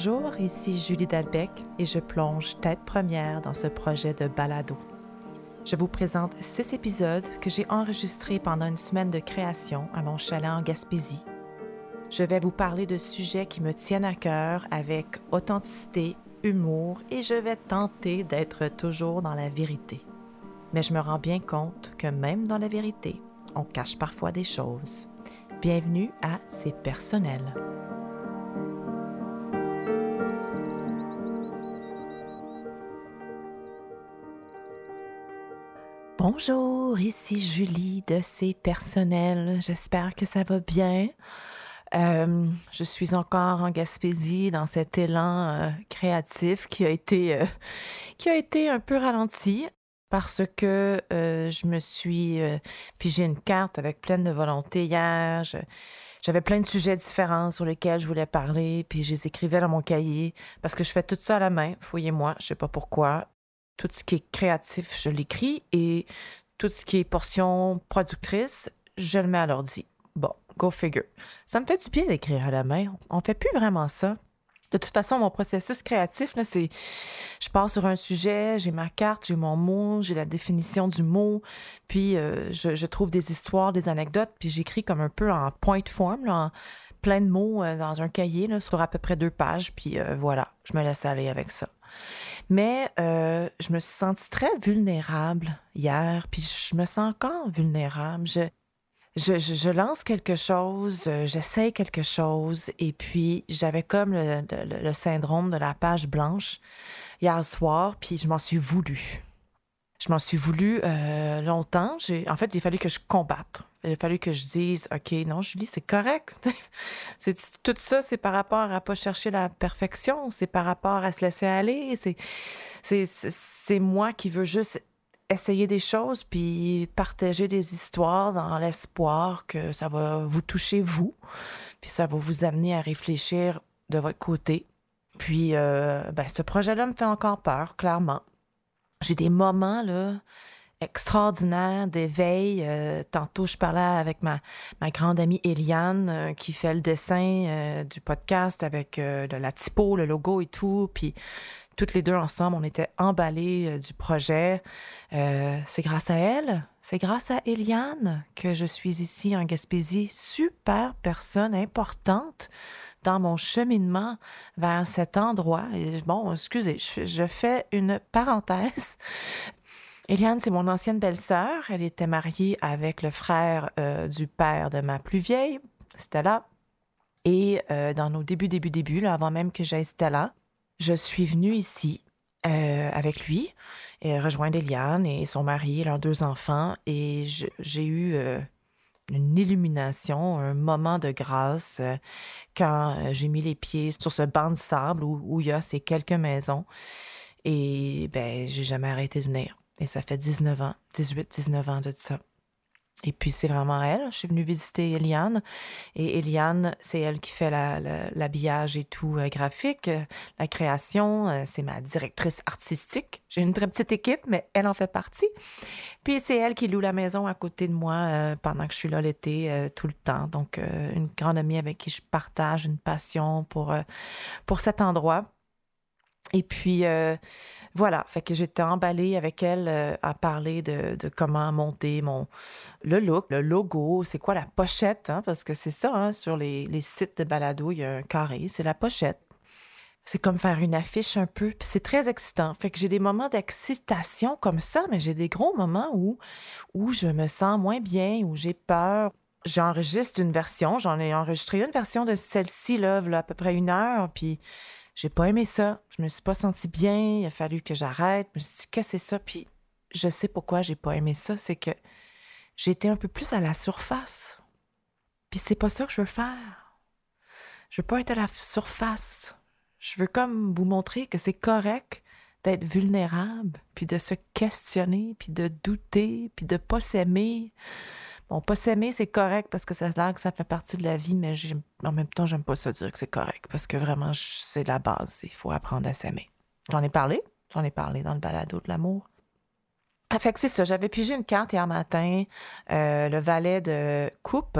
Bonjour, ici Julie Dalbec et je plonge tête première dans ce projet de balado. Je vous présente six épisodes que j'ai enregistrés pendant une semaine de création à mon chalet en Gaspésie. Je vais vous parler de sujets qui me tiennent à cœur avec authenticité, humour et je vais tenter d'être toujours dans la vérité. Mais je me rends bien compte que même dans la vérité, on cache parfois des choses. Bienvenue à C'est personnel. Bonjour, ici Julie de C'est personnel. J'espère que ça va bien. Euh, je suis encore en Gaspésie dans cet élan euh, créatif qui a été euh, qui a été un peu ralenti parce que je me suis puis j'ai une carte avec pleine de volonté hier. j'avais plein de sujets différents sur lesquels je voulais parler, puis je les écrivais dans mon cahier parce que je fais tout ça à la main. Fouillez-moi, je sais pas pourquoi. Tout ce qui est créatif, je l'écris et tout ce qui est portion productrice, je le mets à l'ordi. Bon, go figure. Ça me fait du bien d'écrire à la main. On fait plus vraiment ça. De toute façon, mon processus créatif, là, c'est je pars sur un sujet, j'ai ma carte, j'ai mon mot, j'ai la définition du mot, puis euh, je, trouve des histoires, des anecdotes, puis j'écris comme un peu en point form, en plein de mots euh, dans un cahier sur à peu près deux pages, puis euh, voilà, je me laisse aller avec ça. Mais je me suis sentie très vulnérable hier, puis je me sens encore vulnérable. Je, je, lance quelque chose, euh, j'essaie quelque chose, et puis j'avais comme le, syndrome de la page blanche hier soir, puis je m'en suis voulu. Je m'en suis voulu euh, longtemps. en fait, il fallait que je combatte. Il a fallu que je dise, OK, non, Julie, c'est correct. c'est, tout ça, c'est par rapport à pas chercher la perfection, c'est par rapport à se laisser aller. C'est, c'est, c'est moi qui veux juste essayer des choses puis partager des histoires dans l'espoir que ça va vous toucher vous, puis ça va vous amener à réfléchir de votre côté. Puis euh, ben, ce projet-là me fait encore peur, clairement. J'ai des moments là extraordinaires d'éveil. Euh, tantôt, je parlais avec ma, ma grande amie Eliane euh, qui fait le dessin du podcast avec la typo, le logo et tout. Puis toutes les deux ensemble, on était emballés euh, du projet. Euh, c'est grâce à elle, c'est grâce à Eliane que je suis ici en Gaspésie. Super personne importante dans mon cheminement vers cet endroit. Bon, excusez, je, fais une parenthèse. Eliane, c'est mon ancienne belle-sœur. Elle était mariée avec le frère euh, du père de ma plus vieille, Stella. Et dans nos débuts, débuts, débuts, avant même que j'aille Stella, je suis venue ici euh, avec lui et rejoindre Eliane et son mari leurs deux enfants et j'ai eu euh, une illumination, un moment de grâce euh, quand j'ai mis les pieds sur ce banc de sable où, où il y a ces quelques maisons et ben j'ai jamais arrêté de venir et ça fait 19 ans, 18, 19 ans de ça. Et puis c'est vraiment elle. Je suis venue visiter Eliane. Et Eliane, c'est elle qui fait l'habillage et tout euh, graphique, euh, la création. Euh, c'est ma directrice artistique. J'ai une très petite équipe, mais elle en fait partie. Puis c'est elle qui loue la maison à côté de moi pendant que je suis là l'été tout le temps. Donc une grande amie avec qui je partage une passion pour, pour cet endroit. Et puis euh, voilà, fait que j'étais emballée avec elle euh, à parler de, comment monter mon le look, le logo, c'est quoi la pochette, hein, parce que c'est ça, hein, sur les, sites de balado, il y a un carré, c'est la pochette. C'est comme faire une affiche un peu, puis c'est très excitant. Fait que j'ai des moments d'excitation comme ça, mais j'ai des gros moments où, où je me sens moins bien, où j'ai peur. J'enregistre une version, j'en ai enregistré une version de celle-ci, à peu près une heure, puis j'ai pas aimé ça. Je me suis pas sentie bien. Il a fallu que j'arrête. Je me suis dit, que c'est ça? Puis je sais pourquoi j'ai pas aimé ça. C'est que j'étais un peu plus à la surface. Puis c'est pas ça que je veux faire. Je veux pas être à la surface. Je veux comme vous montrer que c'est correct d'être vulnérable, puis de se questionner, puis de douter, puis de pas s'aimer. Bon, pas s'aimer, c'est correct parce que ça a que ça fait partie de la vie, mais en même temps, j'aime pas ça dire que c'est correct parce que vraiment, c'est la base. Il faut apprendre à s'aimer. J'en ai parlé. J'en ai parlé dans le balado de l'amour. Ah, fait ça. J'avais pigé une carte hier matin, euh, le valet de coupe,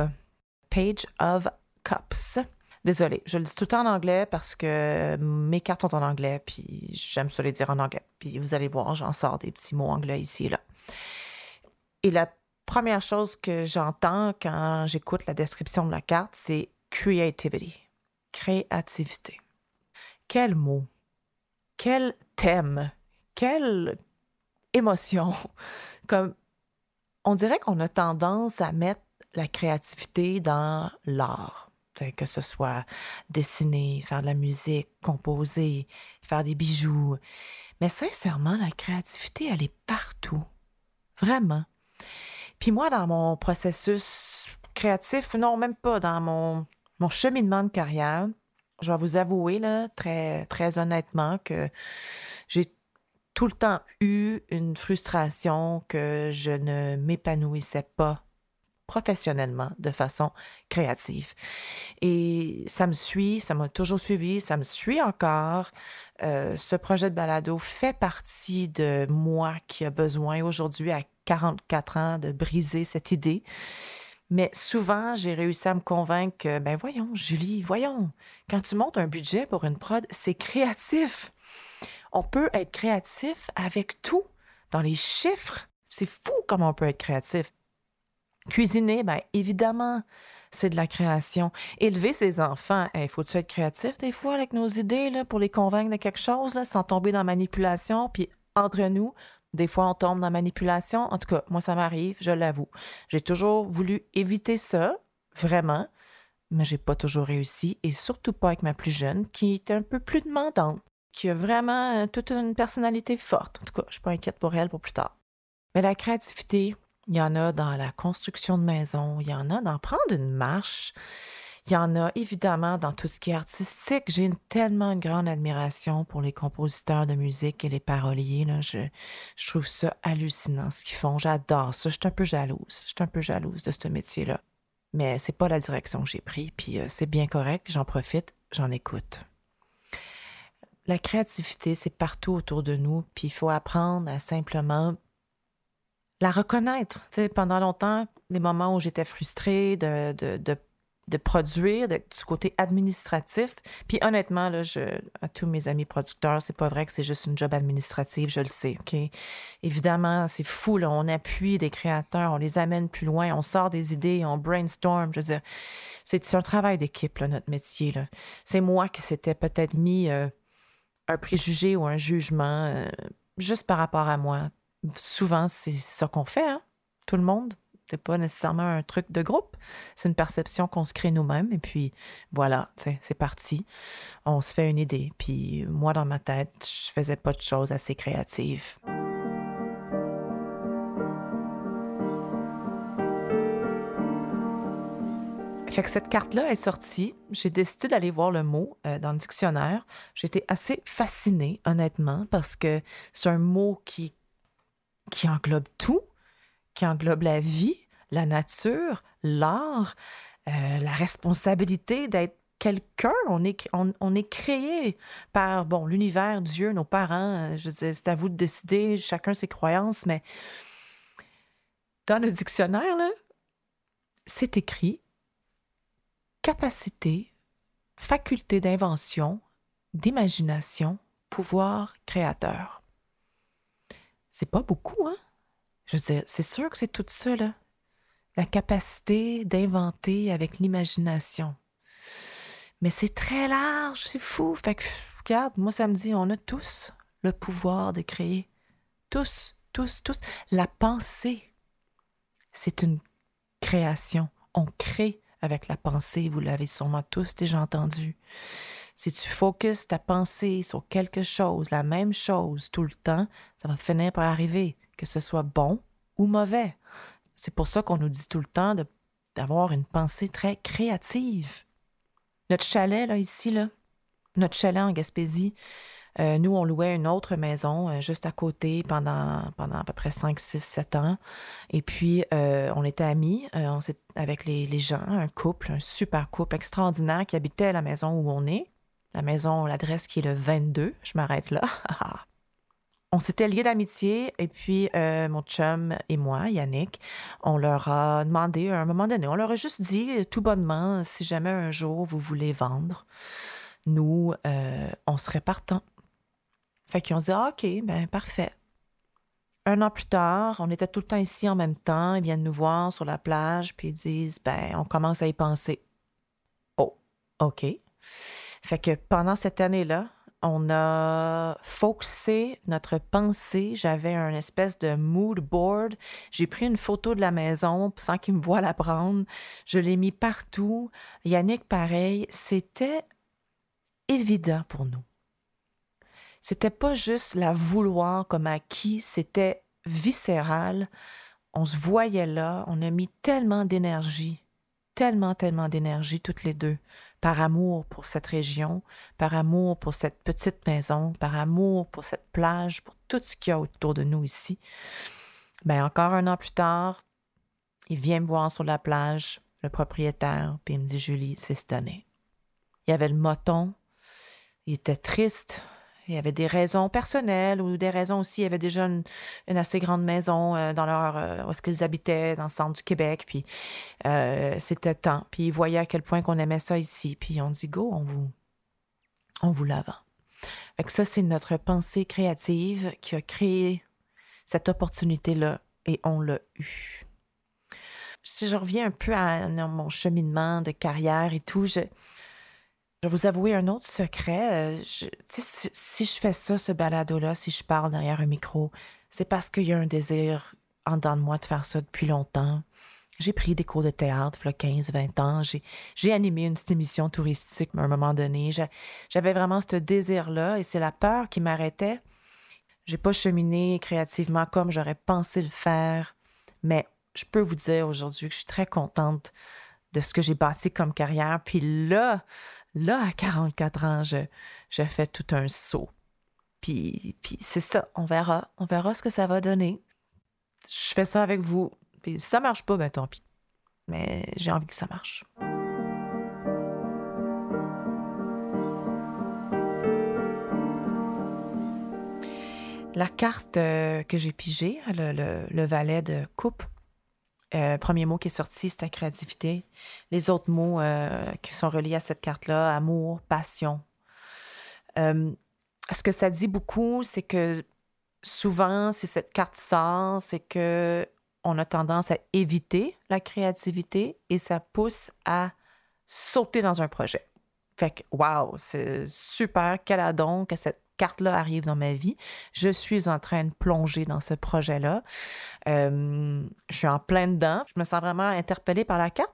Page of Cups. Désolée, je le dis tout le temps en anglais parce que mes cartes sont en anglais, puis j'aime ça les dire en anglais. Puis vous allez voir, j'en sors des petits mots anglais ici et là. Et la première chose que j'entends quand j'écoute la description de la carte, c'est creativity, créativité. Quel mot, quel thème, quelle émotion. Comme on dirait qu'on a tendance à mettre la créativité dans l'art que ce soit dessiner, faire de la musique, composer, faire des bijoux. Mais sincèrement, la créativité, elle est partout. Vraiment. Puis moi, dans mon processus créatif, non, même pas dans mon, mon cheminement de carrière, je vais vous avouer là, très, très honnêtement que j'ai tout le temps eu une frustration que je ne m'épanouissais pas professionnellement de façon créative. Et ça me suit, ça m'a toujours suivi, ça me suit encore. Euh, ce projet de balado fait partie de moi qui a besoin aujourd'hui à 44 ans de briser cette idée. Mais souvent, j'ai réussi à me convaincre que, ben voyons, Julie, voyons, quand tu montes un budget pour une prod, c'est créatif. On peut être créatif avec tout, dans les chiffres. C'est fou comment on peut être créatif. Cuisiner, bien évidemment, c'est de la création. Élever ses enfants, il faut-tu être créatif des fois avec nos idées là, pour les convaincre de quelque chose, sans tomber dans la manipulation? Puis entre nous, des fois, on tombe dans la manipulation. En tout cas, moi, ça m'arrive, je l'avoue. J'ai toujours voulu éviter ça, vraiment, mais j'ai pas toujours réussi, et surtout pas avec ma plus jeune, qui est un peu plus demandante, qui a vraiment euh, toute une personnalité forte. En tout cas, je suis pas inquiète pour elle pour plus tard. Mais la créativité, il y en a dans la construction de maisons, il y en a dans prendre une marche, il y en a évidemment dans tout ce qui est artistique. J'ai une, tellement une grande admiration pour les compositeurs de musique et les paroliers. Là. Je, je trouve ça hallucinant ce qu'ils font. J'adore ça. Je suis un peu jalouse. Je suis un peu jalouse de ce métier-là. Mais c'est pas la direction que j'ai prise, puis euh, c'est bien correct. J'en profite, j'en écoute. La créativité, c'est partout autour de nous, puis il faut apprendre à simplement la reconnaître. Tu sais, pendant longtemps, les moments où j'étais frustrée de, de, de produire, du côté administratif. Puis honnêtement, là, je, à tous mes amis producteurs, c'est pas vrai que c'est juste une job administrative, je le sais. OK? Évidemment, c'est fou, là, on appuie des créateurs, on les amène plus loin, on sort des idées, on brainstorm. Je veux dire, c'est un travail d'équipe, notre métier. C'est moi qui s'était peut-être mis euh, un préjugé ou un jugement euh, juste par rapport à moi souvent, c'est ça qu'on fait, hein? tout le monde. C'est pas nécessairement un truc de groupe. C'est une perception qu'on se crée nous-mêmes. Et puis, voilà, c'est parti. On se fait une idée. Puis, moi, dans ma tête, je faisais pas de choses assez créatives. Fait que cette carte-là est sortie. J'ai décidé d'aller voir le mot euh, dans le dictionnaire. J'étais assez fascinée, honnêtement, parce que c'est un mot qui qui englobe tout, qui englobe la vie, la nature, l'art, euh, la responsabilité d'être quelqu'un. On est, on, est créé par, bon, l'univers, Dieu, nos parents. Euh, c'est à vous de décider, chacun ses croyances, mais dans le dictionnaire, c'est écrit capacité, faculté d'invention, d'imagination, pouvoir créateur. C'est pas beaucoup, hein? Je veux dire, c'est sûr que c'est tout ça, là. La capacité d'inventer avec l'imagination. Mais c'est très large, c'est fou. Fait que, regarde, moi, ça me dit, on a tous le pouvoir de créer. Tous, tous, tous. La pensée, c'est une création. On crée avec la pensée, vous l'avez sûrement tous déjà entendu. Si tu focuses ta pensée sur quelque chose, la même chose tout le temps, ça va finir par arriver, que ce soit bon ou mauvais. C'est pour ça qu'on nous dit tout le temps d'avoir une pensée très créative. Notre chalet, là, ici, là, notre chalet en Gaspésie, euh, nous, on louait une autre maison euh, juste à côté pendant, pendant à peu près 5, 6, 7 ans. Et puis, euh, on était amis on avec les, les, gens, un couple, un super couple extraordinaire qui habitait la maison où on est la maison, l'adresse qui est le 22, je m'arrête là. on s'était liés d'amitié et puis euh, mon chum et moi, Yannick, on leur a demandé à un moment donné, on leur a juste dit tout bonnement, si jamais un jour vous voulez vendre, nous, euh, on serait partant. Fait qu'ils ont dit, ah, OK, ben parfait. Un an plus tard, on était tout le temps ici en même temps, ils viennent nous voir sur la plage, puis ils disent, ben, on commence à y penser. Oh, OK. Fait que pendant cette année-là, on a focusé notre pensée. J'avais un espèce de mood board. J'ai pris une photo de la maison sans qu'il me voie la prendre. Je l'ai mis partout. Yannick, pareil. C'était évident pour nous. C'était pas juste la vouloir comme acquis, c'était viscéral. On se voyait là, on a mis tellement d'énergie, tellement, tellement d'énergie toutes les deux par amour pour cette région, par amour pour cette petite maison, par amour pour cette plage, pour tout ce qu'il y a autour de nous ici. Bien, encore un an plus tard, il vient me voir sur la plage, le propriétaire, puis il me dit Julie, c'est cette. Il y avait le moton, il était triste, il y avait des raisons personnelles ou des raisons aussi. Il y avait déjà une, assez grande maison euh, dans leur euh, où est-ce qu'ils habitaient dans le centre du Québec. Puis euh, c'était temps. Puis ils voyaient à quel point qu'on aimait ça ici. Puis on dit go, on vous on vous la vend. ça c'est notre pensée créative qui a créé cette opportunité là et on l'a eu. Si je reviens un peu à mon cheminement de carrière et tout, je, je vais vous avouer un autre secret. Euh, si, je fais ça, ce balado-là, si je parle derrière un micro, c'est parce qu'il y a un désir en dedans de moi de faire ça depuis longtemps. J'ai pris des cours de théâtre, il y a 15, 20 ans. J'ai animé une petite émission touristique à un moment donné. J'avais vraiment ce désir-là et c'est la peur qui m'arrêtait. J'ai pas cheminé créativement comme j'aurais pensé le faire, mais je peux vous dire aujourd'hui que je suis très contente de ce que j'ai bâti comme carrière. Puis là, là, à 44 ans, je, je fais tout un saut. Puis, puis c'est ça, on verra. On verra ce que ça va donner. Je fais ça avec vous. Puis si ça marche pas, ben tant pis. Mais j'ai envie que ça marche. La carte euh, que j'ai pigée, le, le, le valet de coupe, euh, premier mot qui est sorti, c'était créativité. Les autres mots euh, qui sont reliés à cette carte-là, amour, passion. Euh, ce que ça dit beaucoup, c'est que souvent, si cette carte sort, c'est que on a tendance à éviter la créativité et ça pousse à sauter dans un projet. Fait que, wow, c'est super, quel adon que cette carte-là arrive dans ma vie. Je suis en train de plonger dans ce projet-là. Euh, je suis en plein dedans. Je me sens vraiment interpellée par la carte.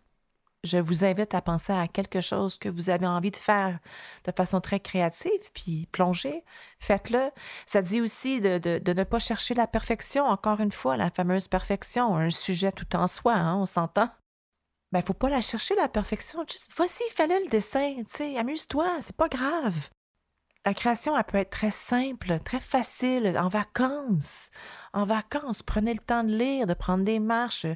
Je vous invite à penser à quelque chose que vous avez envie de faire de façon très créative, puis plonger, faites-le. Ça dit aussi de, ne pas chercher la perfection, encore une fois, la fameuse perfection, un sujet tout en soi, hein, on s'entend. Ben, faut pas la chercher, la perfection. Juste, voici, fallait le dessin, tu sais, amuse-toi, c'est pas grave la création, elle peut être très simple, très facile, en vacances. En vacances, prenez le temps de lire, de prendre des marches.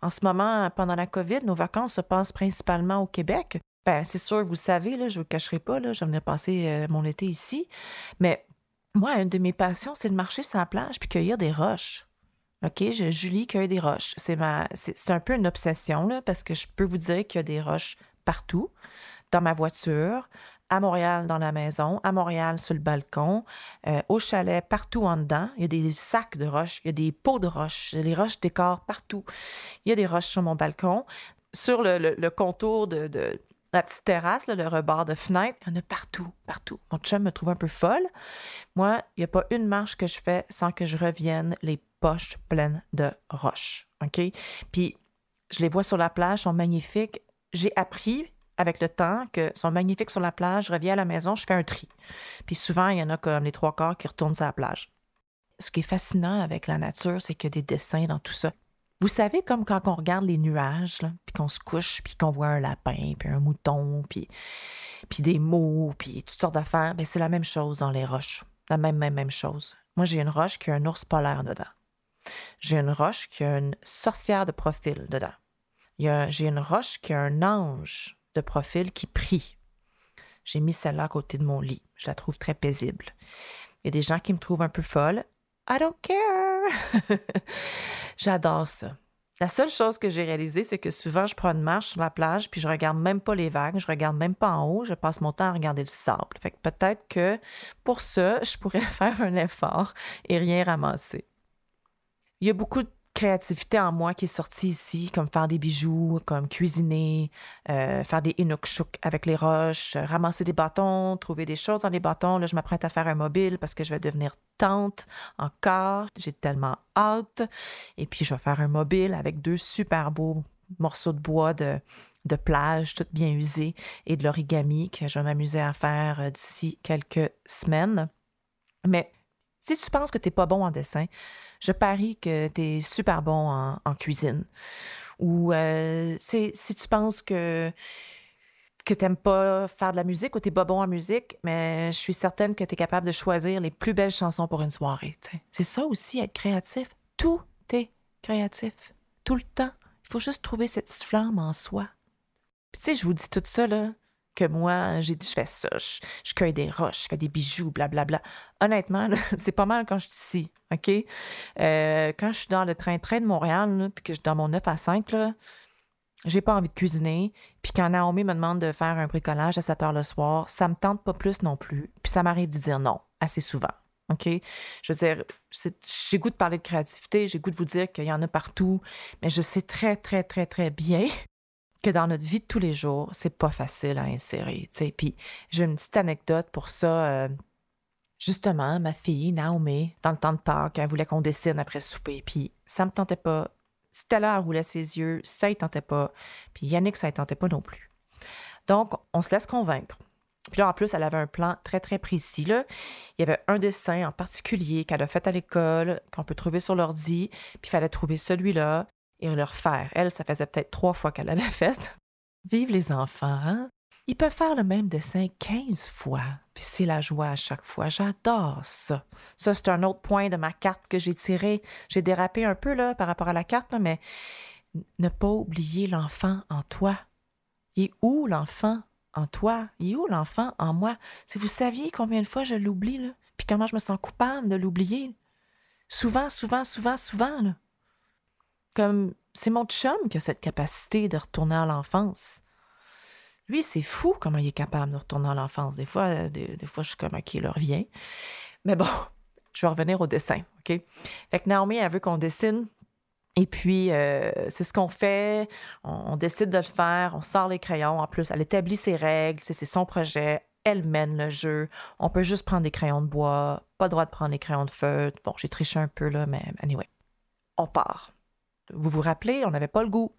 En ce moment, pendant la COVID, nos vacances se passent principalement au Québec. Ben, c'est sûr, vous savez, je ne vous cacherai pas, là, je venais passer euh, mon été ici. Mais moi, une de mes passions, c'est de marcher sur la plage puis cueillir des roches. OK, Julie cueille des roches. C'est ma, c'est, un peu une obsession, parce que je peux vous dire qu'il y a des roches partout, dans ma voiture, à Montréal dans la maison, à Montréal sur le balcon, euh, au chalet, partout en dedans. Il y a des sacs de roches, il y a des pots de roches, les roches décorent partout. Il y a des roches sur mon balcon. Sur le, contour de, la petite terrasse, le rebord de fenêtre, il y en a partout, partout. Mon chum me trouve un peu folle. Moi, il n'y a pas une marche que je fais sans que je revienne les poches pleines de roches. OK? Puis, je les vois sur la plage, sont magnifiques. J'ai appris avec le temps, que sont magnifiques sur la plage, je reviens à la maison, je fais un tri. Puis souvent, il y en a comme les trois quarts qui retournent sur la plage. Ce qui est fascinant avec la nature, c'est qu'il y a des dessins dans tout ça. Vous savez, comme quand on regarde les nuages, puis qu'on se couche, puis qu'on voit un lapin, puis un mouton, puis, puis des mots, puis toutes sortes d'affaires, ben c'est la même chose dans les roches. La même, même, même chose. Moi, j'ai une roche qui a un ours polaire dedans. J'ai une roche qui a une sorcière de profil dedans. J'ai une roche qui a un ange de profil qui prie. J'ai mis celle-là à côté de mon lit. Je la trouve très paisible. Il y a des gens qui me trouvent un peu folle. I don't care. J'adore ça. La seule chose que j'ai réalisée, c'est que souvent, je prends une marche sur la plage, puis je regarde même pas les vagues, je regarde même pas en haut, je passe mon temps à regarder le sable. Fait que peut-être que pour ça, je pourrais faire un effort et rien ramasser. Il y a beaucoup de créativité en moi qui est sortie ici, comme faire des bijoux, comme cuisiner, euh, faire des inukshuk avec les roches, ramasser des bâtons, trouver des choses dans les bâtons. Là, je m'apprête à faire un mobile parce que je vais devenir tante encore. J'ai tellement hâte. Et puis, je vais faire un mobile avec deux super beaux morceaux de bois de, de plage, tout bien usés, et de l'origami que je vais m'amuser à faire euh, d'ici quelques semaines. Mais si tu penses que tu n'es pas bon en dessin, je parie que tu es super bon en, cuisine. Ou euh, si tu penses que que tu n'aimes pas faire de la musique ou tu n'es pas bon en musique, mais je suis certaine que tu es capable de choisir les plus belles chansons pour une soirée. C'est ça aussi, être créatif. Tout est créatif. Tout le temps. Il faut juste trouver cette flamme en soi. Puis tu sais, je vous dis tout ça, là, que moi, j'ai dit, je fais ça, je, cueille des roches, je fais des bijoux, blablabla. Honnêtement, c'est pas mal quand je suis ici, OK? Euh, quand je suis dans le train-train de Montréal, puis que je suis dans mon 9 à 5, là, j'ai pas envie de cuisiner. Puis quand Naomi me demande de faire un bricolage à 7 heures le soir, ça me tente pas plus non plus. Puis ça m'arrive de dire non assez souvent. OK? Je veux dire, j'ai goût de parler de créativité, j'ai goût de vous dire qu'il y en a partout, mais je sais très, très, très, très bien que dans notre vie de tous les jours, c'est pas facile à insérer. Puis j'ai une petite anecdote pour ça. Euh, justement, ma fille, Naomi, dans le temps de Pâques, elle voulait qu'on dessine après souper. Puis ça me tentait pas. Stella roulait ses yeux, ça ne tentait pas. Puis Yannick, ça ne tentait pas non plus. Donc, on se laisse convaincre. Puis là, en plus, elle avait un plan très, très précis. Là. Il y avait un dessin en particulier qu'elle a fait à l'école, qu'on peut trouver sur l'ordi, puis il fallait trouver celui-là et le refaire. Elle, ça faisait peut-être trois fois qu'elle l'avait fait. Vive les enfants, hein? Ils peuvent faire le même dessin 15 fois, puis c'est la joie à chaque fois. J'adore ça. Ça, c'est un autre point de ma carte que j'ai tiré. J'ai dérapé un peu là, par rapport à la carte, mais ne pas oublier l'enfant en toi. Il est où l'enfant en toi? Il est où l'enfant en moi? Si vous saviez combien de fois je l'oublie, là, puis comment je me sens coupable de l'oublier? Souvent, souvent, souvent, souvent. Là. C'est mon chum qui a cette capacité de retourner à l'enfance. Lui, c'est fou comment il est capable de retourner à l'enfance. Des fois, euh, des, fois, je suis comme, OK, il revient. Mais bon, je vais revenir au dessin, OK? Fait que Naomi, elle veut qu'on dessine. Et puis, euh, c'est ce qu'on fait. On, décide de le faire. On sort les crayons. En plus, elle établit ses règles. C'est son projet. Elle mène le jeu. On peut juste prendre des crayons de bois. Pas le droit de prendre des crayons de feutre. Bon, j'ai triché un peu, là, mais anyway. On part. Vous vous rappelez, on n'avait pas le goût.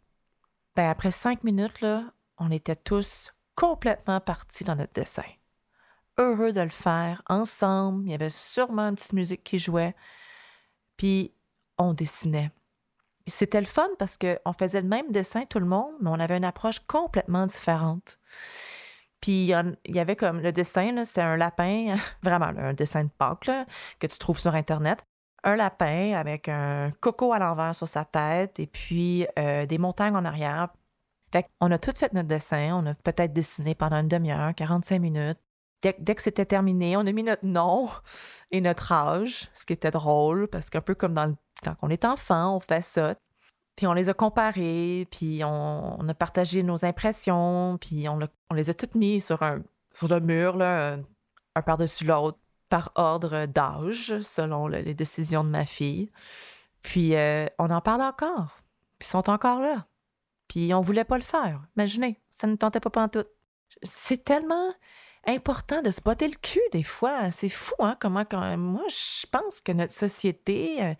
Ben, après cinq minutes, là, on était tous complètement partis dans notre dessin. Heureux de le faire ensemble. Il y avait sûrement une petite musique qui jouait. Puis on dessinait. C'était le fun parce qu'on faisait le même dessin tout le monde, mais on avait une approche complètement différente. Puis il y avait comme le dessin, c'était un lapin, vraiment un dessin de Pâques que tu trouves sur Internet un lapin avec un coco à l'envers sur sa tête et puis euh, des montagnes en arrière. On a tout fait notre dessin, on a peut-être dessiné pendant une demi-heure, 45 minutes. Dès, que c'était terminé, on a mis notre nom et notre âge, ce qui était drôle, parce qu'un peu comme dans quand on est enfant, on fait ça. Puis on les a comparés, puis on, a partagé nos impressions, puis on, les a toutes mis sur, le mur, un par-dessus l'autre par ordre d'âge, selon les décisions de ma fille. Puis euh, on en parle encore. Puis ils sont encore là. Puis on voulait pas le faire. Imaginez, ça ne tentait pas tout. C'est tellement important de se botter le cul des fois. C'est fou, hein, comment quand moi je pense que notre société euh,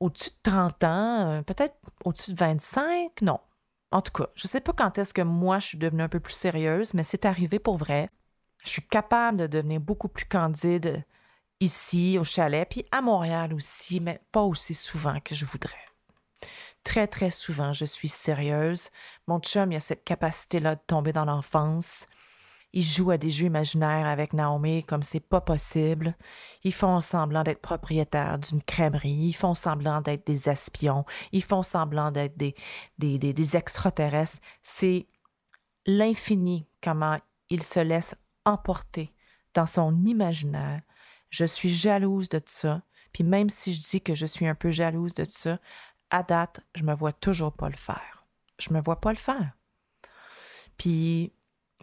au-dessus de 30 ans, euh, peut-être au-dessus de 25, non. En tout cas, je sais pas quand est-ce que moi je suis devenue un peu plus sérieuse, mais c'est arrivé pour vrai. Je suis capable de devenir beaucoup plus candide ici, au chalet, puis à Montréal aussi, mais pas aussi souvent que je voudrais. Très, très souvent, je suis sérieuse. Mon chum, il a cette capacité-là de tomber dans l'enfance. Il joue à des jeux imaginaires avec Naomi comme c'est pas possible. Ils font semblant d'être propriétaires d'une crèmerie. Ils font semblant d'être des espions. Ils font semblant d'être des, des, des, des extraterrestres. C'est l'infini comment ils se laissent emporté dans son imaginaire Je suis jalouse de ça. Puis même si je dis que je suis un peu jalouse de ça, à date, je me vois toujours pas le faire. Je me vois pas le faire. Puis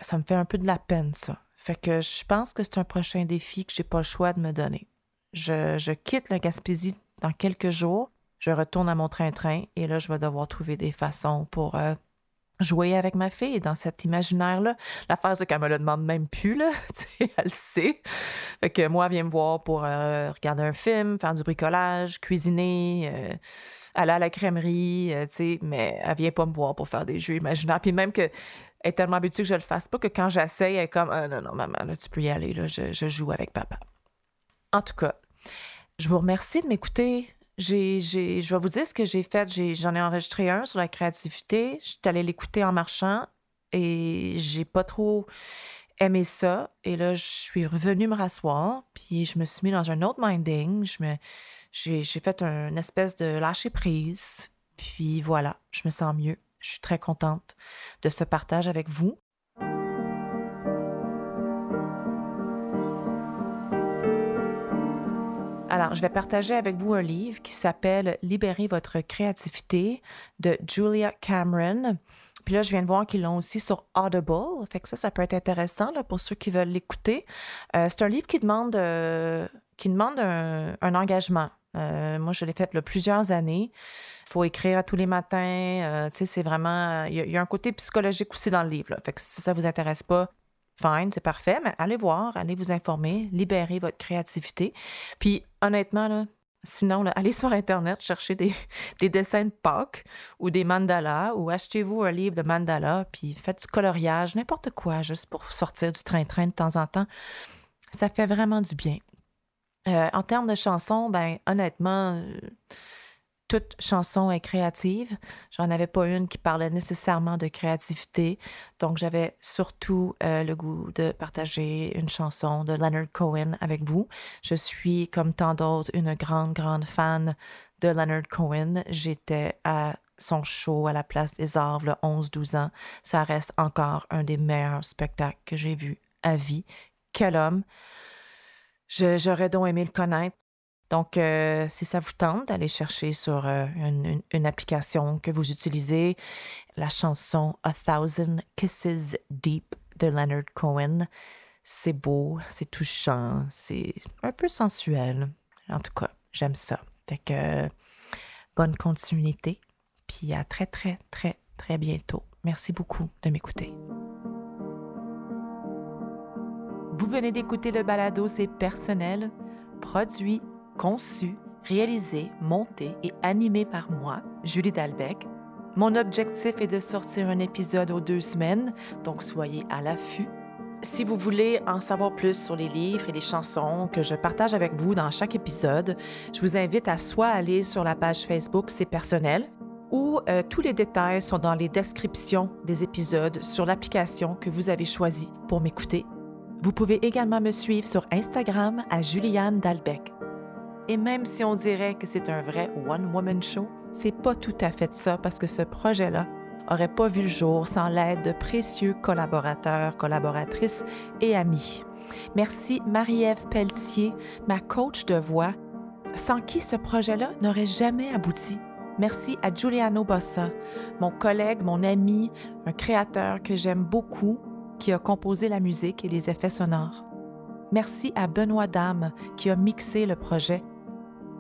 ça me fait un peu de la peine, ça. Fait que je pense que c'est un prochain défi que j'ai pas le choix de me donner. Je, je quitte la Gaspésie dans quelques jours. Je retourne à mon train-train et là, je vais devoir trouver des façons pour euh, jouer avec ma fille dans cet imaginaire-là. L'affaire, c'est qu'elle me le demande même plus, elle sait. Fait que moi, elle vient me voir pour euh, regarder un film, faire du bricolage, cuisiner, euh, aller à la crèmerie, sais, mais elle vient pas me voir pour faire des jeux imaginaires. Puis même que elle est tellement habituée que je le fasse pas que quand j'essaye, elle est comme ah, non, non, maman, là, tu peux y aller, là, je, je joue avec papa. En tout cas, je vous remercie de m'écouter. J'ai, j'ai, je vais vous dire ce que j'ai fait. j'en ai enregistré un sur la créativité. Je suis allée l'écouter en marchant et j'ai pas trop aimé ça. Et là, je suis revenue me rasseoir, puis je me suis mis dans un autre minding. Je me, j'ai, j'ai fait une espèce de lâcher prise. Puis voilà, je me sens mieux. Je suis très contente de ce partage avec vous. Alors, je vais partager avec vous un livre qui s'appelle Libérer votre créativité de Julia Cameron. Puis là, je viens de voir qu'ils l'ont aussi sur Audible. Fait que ça, ça peut être intéressant là, pour ceux qui veulent l'écouter. Euh, c'est un livre qui demande, euh, qui demande un, engagement. Euh, moi, je l'ai fait plusieurs années faut écrire tous les matins. Tu sais, c'est vraiment. Il y, a un côté psychologique aussi dans le livre. Fait que si ça vous intéresse pas, c'est parfait, mais allez voir, allez vous informer, libérez votre créativité. Puis honnêtement, là, sinon, allez sur Internet, chercher des, des, dessins de Pâques ou des mandalas ou achetez-vous un livre de mandala, puis faites du coloriage, n'importe quoi, juste pour sortir du train-train de temps en temps. Ça fait vraiment du bien. Euh, en termes de chansons, ben honnêtement, euh, toute chanson est créative. J'en avais pas une qui parlait nécessairement de créativité. Donc, j'avais surtout euh, le goût de partager une chanson de Leonard Cohen avec vous. Je suis, comme tant d'autres, une grande, grande fan de Leonard Cohen. J'étais à son show à la Place des Arts le 11-12 ans. Ça reste encore un des meilleurs spectacles que j'ai vus à vie. Quel homme! J'aurais donc aimé le connaître. Donc, euh, si ça vous tente d'aller chercher sur euh, une, application que vous utilisez la chanson A Thousand Kisses Deep de Leonard Cohen, c'est beau, c'est touchant, c'est un peu sensuel. En tout cas, j'aime ça. Fait que bonne continuité, puis à très, très, très, très bientôt. Merci beaucoup de m'écouter. Vous venez d'écouter le balado C'est personnel, produit conçu, réalisé, monté et animé par moi, Julie Dalbec. Mon objectif est de sortir un épisode aux deux semaines, donc soyez à l'affût. Si vous voulez en savoir plus sur les livres et les chansons que je partage avec vous dans chaque épisode, je vous invite à soit aller sur la page Facebook C'est personnel, ou euh, tous les détails sont dans les descriptions des épisodes sur l'application que vous avez choisie pour m'écouter. Vous pouvez également me suivre sur Instagram à Juliane Dalbec. Et même si on dirait que c'est un vrai one-woman show, c'est pas tout à fait ça parce que ce projet-là aurait pas vu le jour sans l'aide de précieux collaborateurs, collaboratrices et amis. Merci Marie-Ève Pelletier, ma coach de voix, sans qui ce projet-là n'aurait jamais abouti. Merci à Giuliano Bossa, mon collègue, mon ami, un créateur que j'aime beaucoup, qui a composé la musique et les effets sonores. Merci à Benoît Dame qui a mixé le projet